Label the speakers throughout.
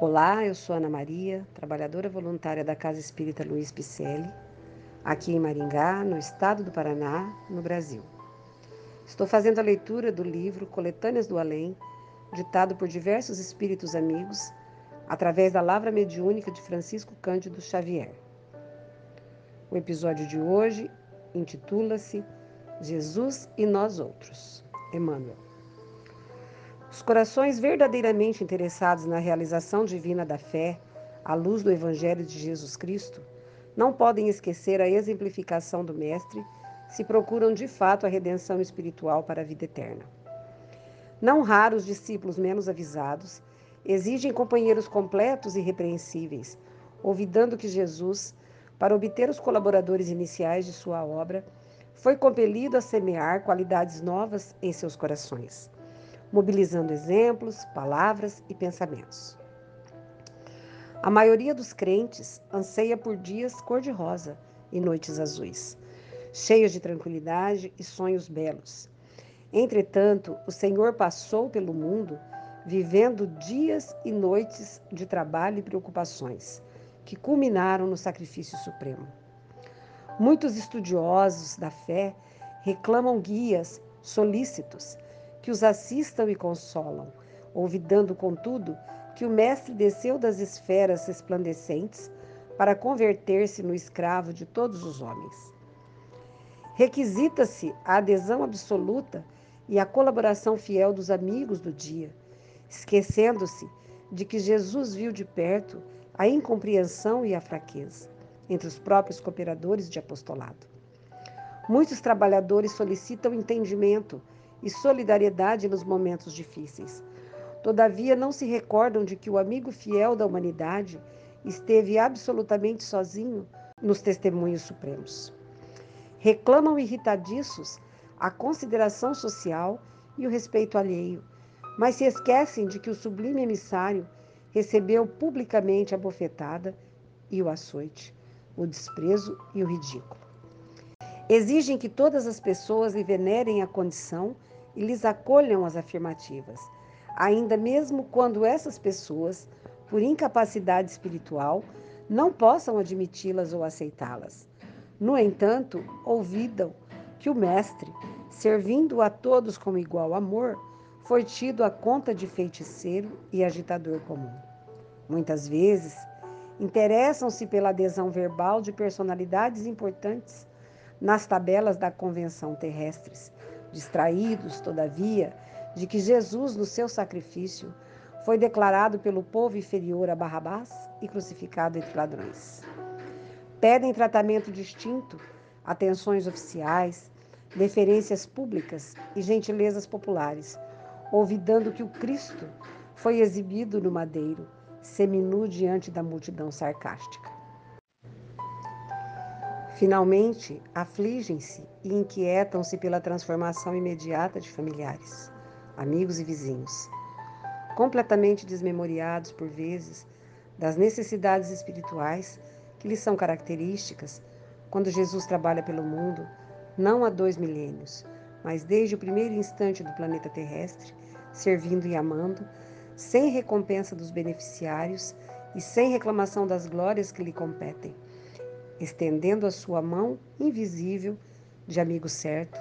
Speaker 1: Olá, eu sou Ana Maria, trabalhadora voluntária da Casa Espírita Luiz Picelli, aqui em Maringá, no estado do Paraná, no Brasil. Estou fazendo a leitura do livro Coletâneas do Além, ditado por diversos espíritos amigos, através da Lavra Mediúnica de Francisco Cândido Xavier. O episódio de hoje intitula-se Jesus e Nós Outros. Emmanuel. Os corações verdadeiramente interessados na realização divina da fé, à luz do Evangelho de Jesus Cristo, não podem esquecer a exemplificação do Mestre se procuram de fato a redenção espiritual para a vida eterna. Não raros discípulos menos avisados exigem companheiros completos e repreensíveis, olvidando que Jesus, para obter os colaboradores iniciais de sua obra, foi compelido a semear qualidades novas em seus corações mobilizando exemplos, palavras e pensamentos. A maioria dos crentes anseia por dias cor-de-rosa e noites azuis, cheios de tranquilidade e sonhos belos. Entretanto, o Senhor passou pelo mundo vivendo dias e noites de trabalho e preocupações, que culminaram no sacrifício supremo. Muitos estudiosos da fé reclamam guias solícitos que os assistam e consolam, olvidando, contudo, que o Mestre desceu das esferas resplandecentes para converter-se no escravo de todos os homens. Requisita-se a adesão absoluta e a colaboração fiel dos amigos do dia, esquecendo-se de que Jesus viu de perto a incompreensão e a fraqueza entre os próprios cooperadores de apostolado. Muitos trabalhadores solicitam entendimento e solidariedade nos momentos difíceis. Todavia, não se recordam de que o amigo fiel da humanidade esteve absolutamente sozinho nos testemunhos supremos. Reclamam irritadiços a consideração social e o respeito alheio, mas se esquecem de que o sublime emissário recebeu publicamente a bofetada e o açoite, o desprezo e o ridículo. Exigem que todas as pessoas lhe venerem a condição e lhes acolham as afirmativas, ainda mesmo quando essas pessoas, por incapacidade espiritual, não possam admiti-las ou aceitá-las. No entanto, ouvidam que o Mestre, servindo a todos com igual amor, foi tido a conta de feiticeiro e agitador comum. Muitas vezes, interessam-se pela adesão verbal de personalidades importantes nas tabelas da convenção terrestres, distraídos, todavia, de que Jesus, no seu sacrifício, foi declarado pelo povo inferior a Barrabás e crucificado entre ladrões. Pedem tratamento distinto, atenções oficiais, deferências públicas e gentilezas populares, olvidando que o Cristo foi exibido no madeiro, seminu diante da multidão sarcástica. Finalmente, afligem-se e inquietam-se pela transformação imediata de familiares, amigos e vizinhos, completamente desmemoriados por vezes das necessidades espirituais que lhes são características quando Jesus trabalha pelo mundo, não há dois milênios, mas desde o primeiro instante do planeta terrestre, servindo e amando, sem recompensa dos beneficiários e sem reclamação das glórias que lhe competem estendendo a sua mão invisível de amigo certo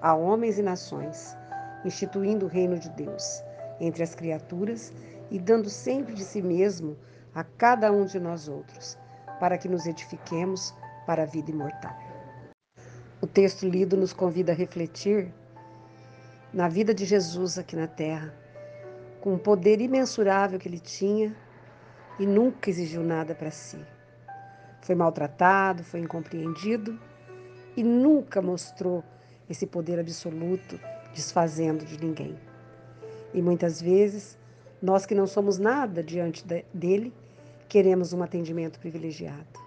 Speaker 1: a homens e nações, instituindo o reino de Deus entre as criaturas e dando sempre de si mesmo a cada um de nós outros, para que nos edifiquemos para a vida imortal. O texto lido nos convida a refletir na vida de Jesus aqui na terra, com o poder imensurável que ele tinha e nunca exigiu nada para si. Foi maltratado, foi incompreendido e nunca mostrou esse poder absoluto desfazendo de ninguém. E muitas vezes, nós que não somos nada diante dele, queremos um atendimento privilegiado.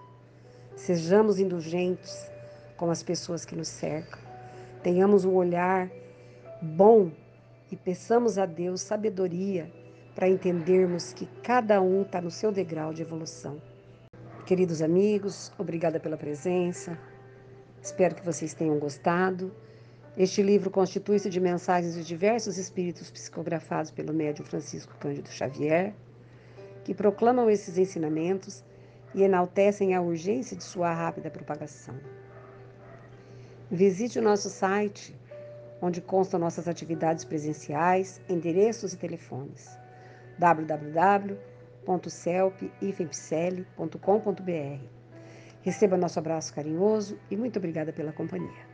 Speaker 1: Sejamos indulgentes com as pessoas que nos cercam. Tenhamos um olhar bom e peçamos a Deus sabedoria para entendermos que cada um está no seu degrau de evolução. Queridos amigos, obrigada pela presença. Espero que vocês tenham gostado. Este livro constitui-se de mensagens de diversos espíritos psicografados pelo médium Francisco Cândido Xavier. que proclamam esses ensinamentos e enaltecem a urgência de sua rápida propagação. Visite o nosso site, onde constam nossas atividades presenciais, endereços e telefones www.celpifempcele.com.br. Receba nosso abraço carinhoso e muito obrigada pela companhia.